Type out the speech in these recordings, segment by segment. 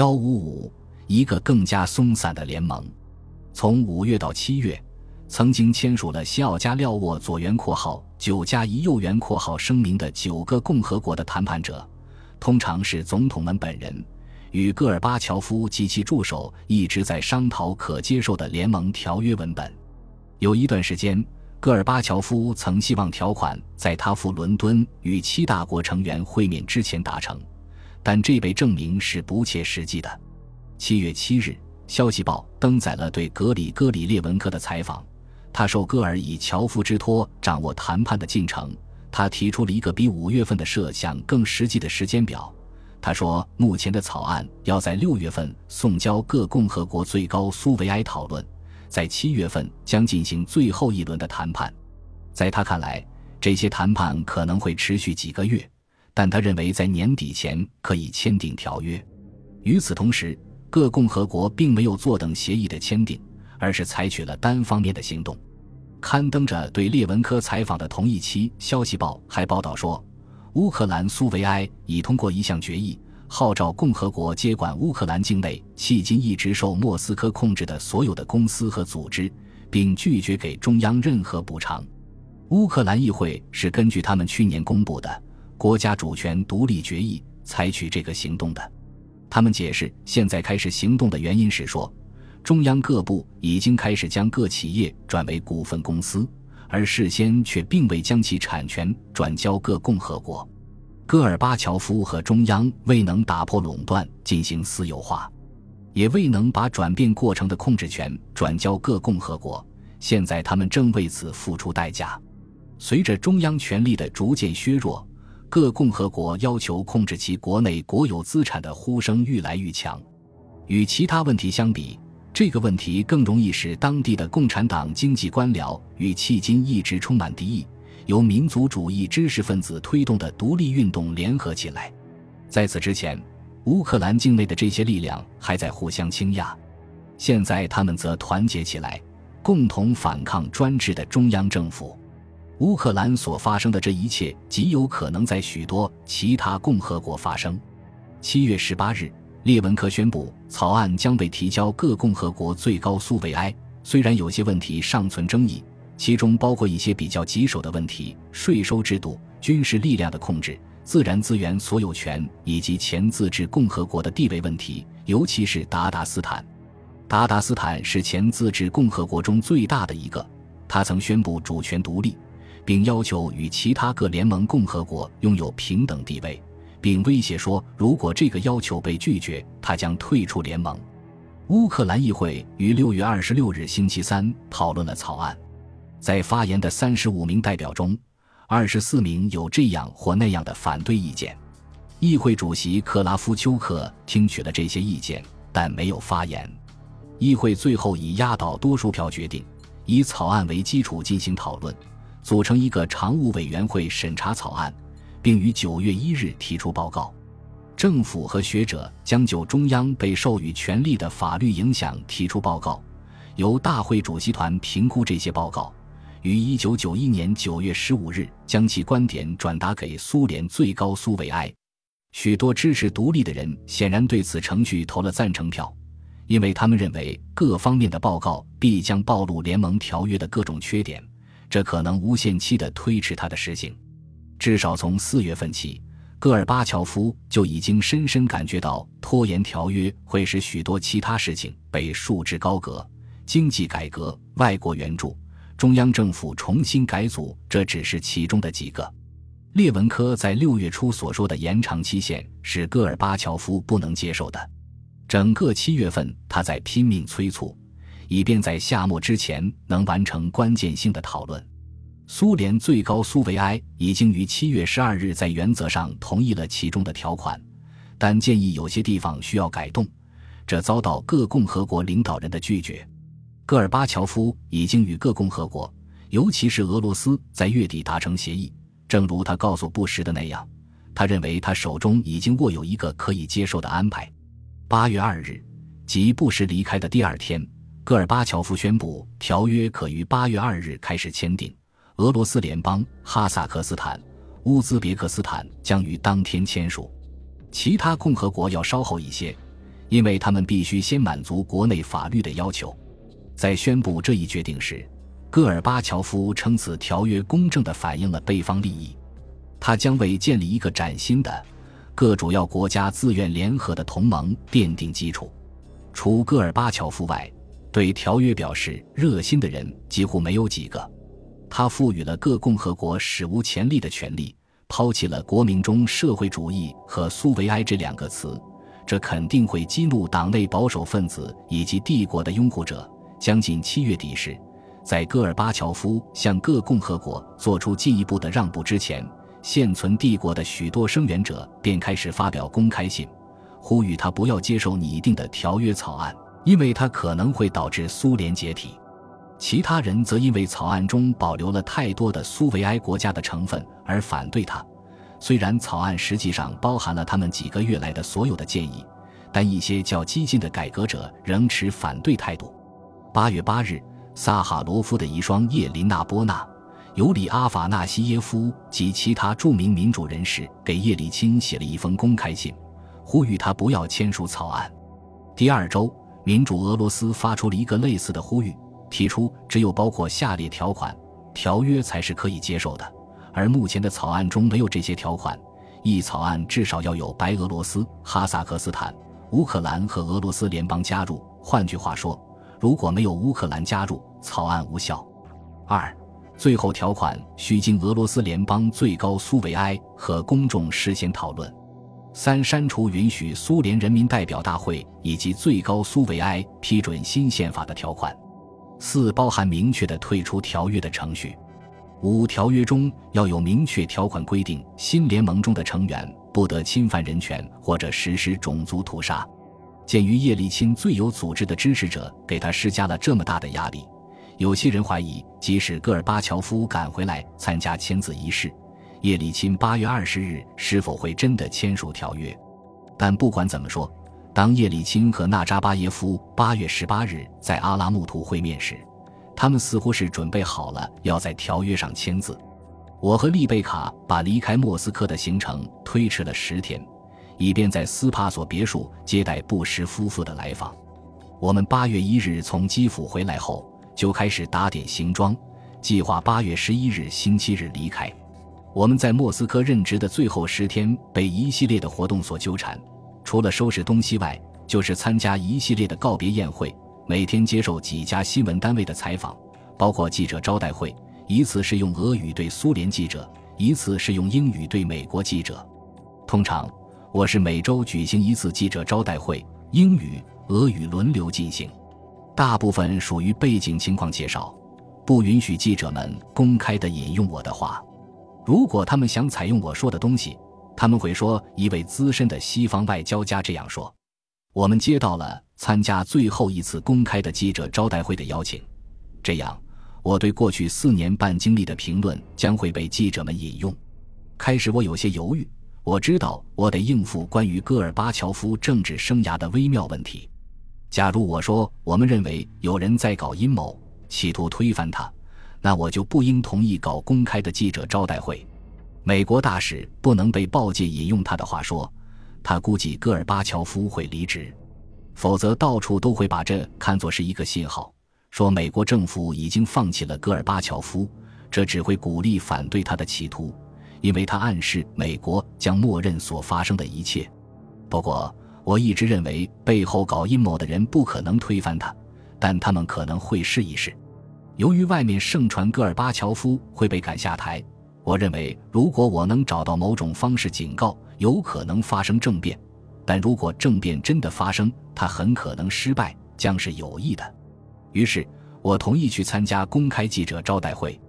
幺五五，一个更加松散的联盟。从五月到七月，曾经签署了西奥加廖沃左元括号九加一右元括号声明的九个共和国的谈判者，通常是总统们本人，与戈尔巴乔夫及其助手一直在商讨可接受的联盟条约文本。有一段时间，戈尔巴乔夫曾希望条款在他赴伦敦与七大国成员会面之前达成。但这被证明是不切实际的。七月七日，《消息报》登载了对格里戈里列文科的采访。他受戈尔以樵夫之托掌握谈判的进程。他提出了一个比五月份的设想更实际的时间表。他说，目前的草案要在六月份送交各共和国最高苏维埃讨论，在七月份将进行最后一轮的谈判。在他看来，这些谈判可能会持续几个月。但他认为在年底前可以签订条约。与此同时，各共和国并没有坐等协议的签订，而是采取了单方面的行动。刊登着对列文科采访的同一期《消息报》还报道说，乌克兰苏维埃已通过一项决议，号召共和国接管乌克兰境内迄今一直受莫斯科控制的所有的公司和组织，并拒绝给中央任何补偿。乌克兰议会是根据他们去年公布的。国家主权独立决议采取这个行动的，他们解释现在开始行动的原因是说，中央各部已经开始将各企业转为股份公司，而事先却并未将其产权转交各共和国。戈尔巴乔夫和中央未能打破垄断进行私有化，也未能把转变过程的控制权转交各共和国。现在他们正为此付出代价。随着中央权力的逐渐削弱。各共和国要求控制其国内国有资产的呼声愈来愈强。与其他问题相比，这个问题更容易使当地的共产党经济官僚与迄今一直充满敌意、由民族主义知识分子推动的独立运动联合起来。在此之前，乌克兰境内的这些力量还在互相倾轧，现在他们则团结起来，共同反抗专制的中央政府。乌克兰所发生的这一切极有可能在许多其他共和国发生。七月十八日，列文科宣布草案将被提交各共和国最高苏维埃。虽然有些问题尚存争议，其中包括一些比较棘手的问题：税收制度、军事力量的控制、自然资源所有权以及前自治共和国的地位问题，尤其是达达斯坦。达达斯坦是前自治共和国中最大的一个，他曾宣布主权独立。并要求与其他各联盟共和国拥有平等地位，并威胁说，如果这个要求被拒绝，他将退出联盟。乌克兰议会于六月二十六日星期三讨论了草案，在发言的三十五名代表中，二十四名有这样或那样的反对意见。议会主席克拉夫丘克听取了这些意见，但没有发言。议会最后以压倒多数票决定，以草案为基础进行讨论。组成一个常务委员会审查草案，并于九月一日提出报告。政府和学者将就中央被授予权力的法律影响提出报告，由大会主席团评估这些报告，于一九九一年九月十五日将其观点转达给苏联最高苏维埃。许多支持独立的人显然对此程序投了赞成票，因为他们认为各方面的报告必将暴露联盟条约的各种缺点。这可能无限期地推迟它的实行，至少从四月份起，戈尔巴乔夫就已经深深感觉到拖延条约会使许多其他事情被束之高阁。经济改革、外国援助、中央政府重新改组，这只是其中的几个。列文科在六月初所说的延长期限是戈尔巴乔夫不能接受的。整个七月份，他在拼命催促。以便在夏末之前能完成关键性的讨论。苏联最高苏维埃已经于七月十二日在原则上同意了其中的条款，但建议有些地方需要改动，这遭到各共和国领导人的拒绝。戈尔巴乔夫已经与各共和国，尤其是俄罗斯，在月底达成协议。正如他告诉布什的那样，他认为他手中已经握有一个可以接受的安排。八月二日，即布什离开的第二天。戈尔巴乔夫宣布，条约可于八月二日开始签订。俄罗斯联邦、哈萨克斯坦、乌兹别克斯坦将于当天签署，其他共和国要稍后一些，因为他们必须先满足国内法律的要求。在宣布这一决定时，戈尔巴乔夫称此条约公正地反映了贝方利益，他将为建立一个崭新的、各主要国家自愿联合的同盟奠定基础。除戈尔巴乔夫外，对条约表示热心的人几乎没有几个。他赋予了各共和国史无前例的权利，抛弃了国民中社会主义和苏维埃这两个词，这肯定会激怒党内保守分子以及帝国的拥护者。将近七月底时，在戈尔巴乔夫向各共和国做出进一步的让步之前，现存帝国的许多声援者便开始发表公开信，呼吁他不要接受拟定的条约草案，因为它可能会导致苏联解体。其他人则因为草案中保留了太多的苏维埃国家的成分而反对它。虽然草案实际上包含了他们几个月来的所有的建议，但一些较激进的改革者仍持反对态度。八月八日，萨哈罗夫的遗孀叶琳娜·波娜、尤里·阿法纳西耶夫及其他著名民主人士给叶利钦写了一封公开信，呼吁他不要签署草案。第二周，民主俄罗斯发出了一个类似的呼吁，提出只有包括下列条款，条约才是可以接受的。而目前的草案中没有这些条款。一草案至少要有白俄罗斯、哈萨克斯坦、乌克兰和俄罗斯联邦加入。换句话说。如果没有乌克兰加入，草案无效。二，最后条款需经俄罗斯联邦最高苏维埃和公众事先讨论。三，删除允许苏联人民代表大会以及最高苏维埃批准新宪法的条款。四，包含明确的退出条约的程序。五，条约中要有明确条款规定，新联盟中的成员不得侵犯人权或者实施种族屠杀。鉴于叶利钦最有组织的支持者给他施加了这么大的压力，有些人怀疑，即使戈尔巴乔夫赶回来参加签字仪式，叶利钦八月二十日是否会真的签署条约。但不管怎么说，当叶利钦和纳扎巴耶夫八月十八日在阿拉木图会面时，他们似乎是准备好了要在条约上签字。我和丽贝卡把离开莫斯科的行程推迟了十天。以便在斯帕索别墅接待布什夫妇的来访。我们八月一日从基辅回来后，就开始打点行装，计划八月十一日星期日离开。我们在莫斯科任职的最后十天被一系列的活动所纠缠，除了收拾东西外，就是参加一系列的告别宴会，每天接受几家新闻单位的采访，包括记者招待会，一次是用俄语对苏联记者，一次是用英语对美国记者，通常。我是每周举行一次记者招待会，英语、俄语轮流进行，大部分属于背景情况介绍，不允许记者们公开的引用我的话。如果他们想采用我说的东西，他们会说一位资深的西方外交家这样说。我们接到了参加最后一次公开的记者招待会的邀请，这样我对过去四年半经历的评论将会被记者们引用。开始我有些犹豫。我知道我得应付关于戈尔巴乔夫政治生涯的微妙问题。假如我说我们认为有人在搞阴谋，企图推翻他，那我就不应同意搞公开的记者招待会。美国大使不能被报界引用他的话说，他估计戈尔巴乔夫会离职，否则到处都会把这看作是一个信号，说美国政府已经放弃了戈尔巴乔夫，这只会鼓励反对他的企图。因为他暗示美国将默认所发生的一切。不过，我一直认为背后搞阴谋的人不可能推翻他，但他们可能会试一试。由于外面盛传戈尔巴乔夫会被赶下台，我认为如果我能找到某种方式警告有可能发生政变，但如果政变真的发生，他很可能失败，将是有益的。于是我同意去参加公开记者招待会。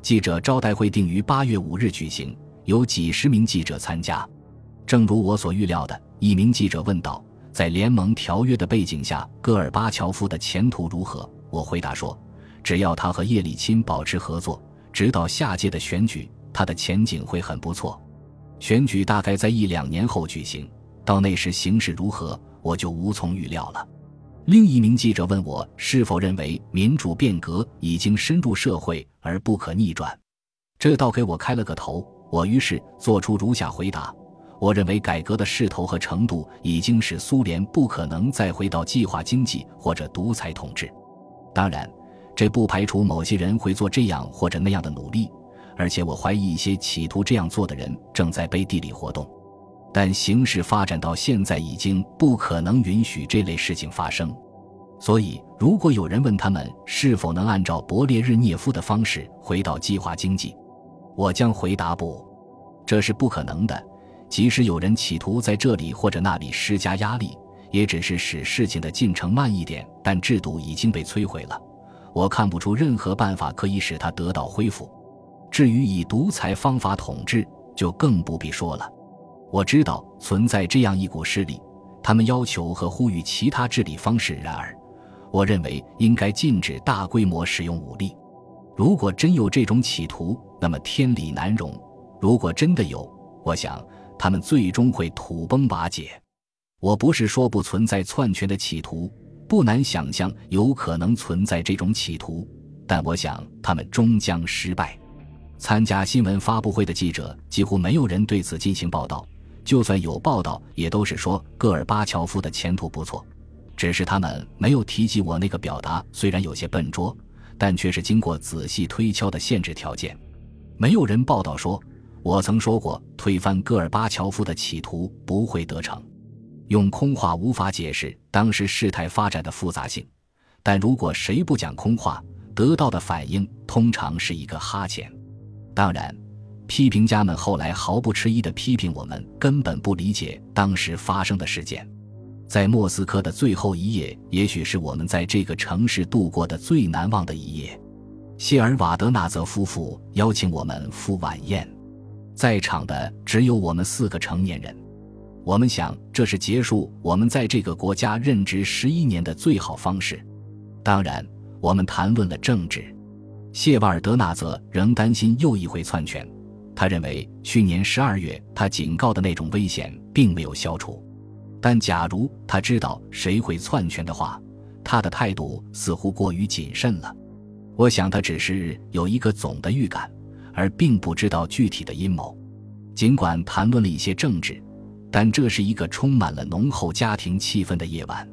记者招待会定于八月五日举行，有几十名记者参加。正如我所预料的，一名记者问道：“在联盟条约的背景下，戈尔巴乔夫的前途如何？”我回答说：“只要他和叶利钦保持合作，直到下届的选举，他的前景会很不错。选举大概在一两年后举行，到那时形势如何，我就无从预料了。”另一名记者问我是否认为民主变革已经深入社会而不可逆转，这倒给我开了个头。我于是做出如下回答：我认为改革的势头和程度已经使苏联不可能再回到计划经济或者独裁统治。当然，这不排除某些人会做这样或者那样的努力，而且我怀疑一些企图这样做的人正在背地里活动。但形势发展到现在，已经不可能允许这类事情发生。所以，如果有人问他们是否能按照勃列日涅夫的方式回到计划经济，我将回答不，这是不可能的。即使有人企图在这里或者那里施加压力，也只是使事情的进程慢一点。但制度已经被摧毁了，我看不出任何办法可以使他得到恢复。至于以独裁方法统治，就更不必说了。我知道存在这样一股势力，他们要求和呼吁其他治理方式。然而。我认为应该禁止大规模使用武力。如果真有这种企图，那么天理难容；如果真的有，我想他们最终会土崩瓦解。我不是说不存在篡权的企图，不难想象有可能存在这种企图，但我想他们终将失败。参加新闻发布会的记者几乎没有人对此进行报道，就算有报道，也都是说戈尔巴乔夫的前途不错。只是他们没有提及我那个表达，虽然有些笨拙，但却是经过仔细推敲的限制条件。没有人报道说我曾说过推翻戈尔巴乔夫的企图不会得逞。用空话无法解释当时事态发展的复杂性，但如果谁不讲空话，得到的反应通常是一个哈欠。当然，批评家们后来毫不迟疑地批评我们根本不理解当时发生的事件。在莫斯科的最后一夜，也许是我们在这个城市度过的最难忘的一夜。谢尔瓦德纳泽夫妇邀请我们赴晚宴，在场的只有我们四个成年人。我们想，这是结束我们在这个国家任职十一年的最好方式。当然，我们谈论了政治。谢瓦尔德纳泽仍担心又一回篡权，他认为去年十二月他警告的那种危险并没有消除。但假如他知道谁会篡权的话，他的态度似乎过于谨慎了。我想他只是有一个总的预感，而并不知道具体的阴谋。尽管谈论了一些政治，但这是一个充满了浓厚家庭气氛的夜晚。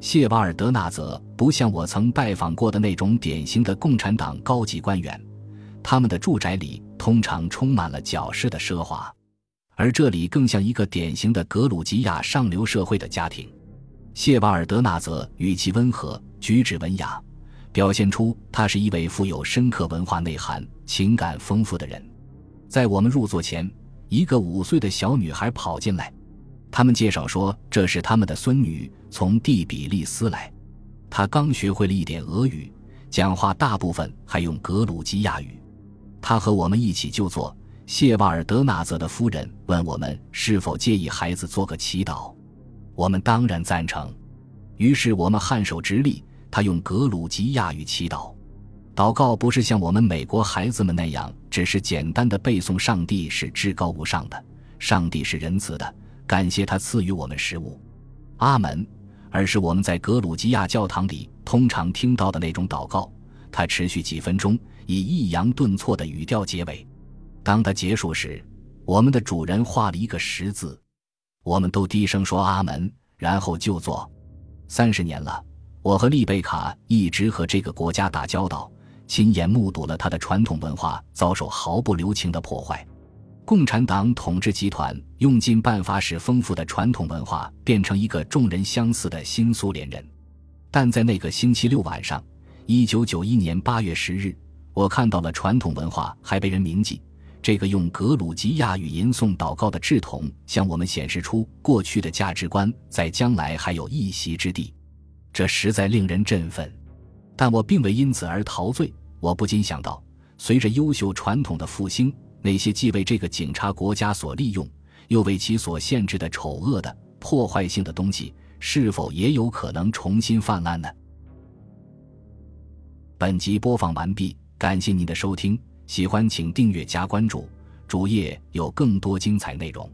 谢瓦尔德纳泽不像我曾拜访过的那种典型的共产党高级官员，他们的住宅里通常充满了矫饰的奢华。而这里更像一个典型的格鲁吉亚上流社会的家庭。谢瓦尔德纳泽语气温和，举止文雅，表现出他是一位富有深刻文化内涵、情感丰富的人。在我们入座前，一个五岁的小女孩跑进来，他们介绍说这是他们的孙女，从蒂比利斯来。她刚学会了一点俄语，讲话大部分还用格鲁吉亚语。她和我们一起就坐。谢瓦尔德纳泽的夫人问我们是否介意孩子做个祈祷，我们当然赞成。于是我们颔首直立，他用格鲁吉亚语祈祷。祷告不是像我们美国孩子们那样，只是简单的背诵“上帝是至高无上的，上帝是仁慈的，感谢他赐予我们食物，阿门”，而是我们在格鲁吉亚教堂里通常听到的那种祷告。它持续几分钟，以抑扬顿挫的语调结尾。当他结束时，我们的主人画了一个十字，我们都低声说阿门，然后就坐。三十年了，我和丽贝卡一直和这个国家打交道，亲眼目睹了他的传统文化遭受毫不留情的破坏。共产党统治集团用尽办法使丰富的传统文化变成一个众人相似的新苏联人。但在那个星期六晚上，一九九一年八月十日，我看到了传统文化还被人铭记。这个用格鲁吉亚语吟诵祷告的智童，向我们显示出过去的价值观在将来还有一席之地，这实在令人振奋。但我并未因此而陶醉，我不禁想到，随着优秀传统的复兴，那些既为这个警察国家所利用，又为其所限制的丑恶的破坏性的东西，是否也有可能重新泛滥呢？本集播放完毕，感谢您的收听。喜欢请订阅加关注，主页有更多精彩内容。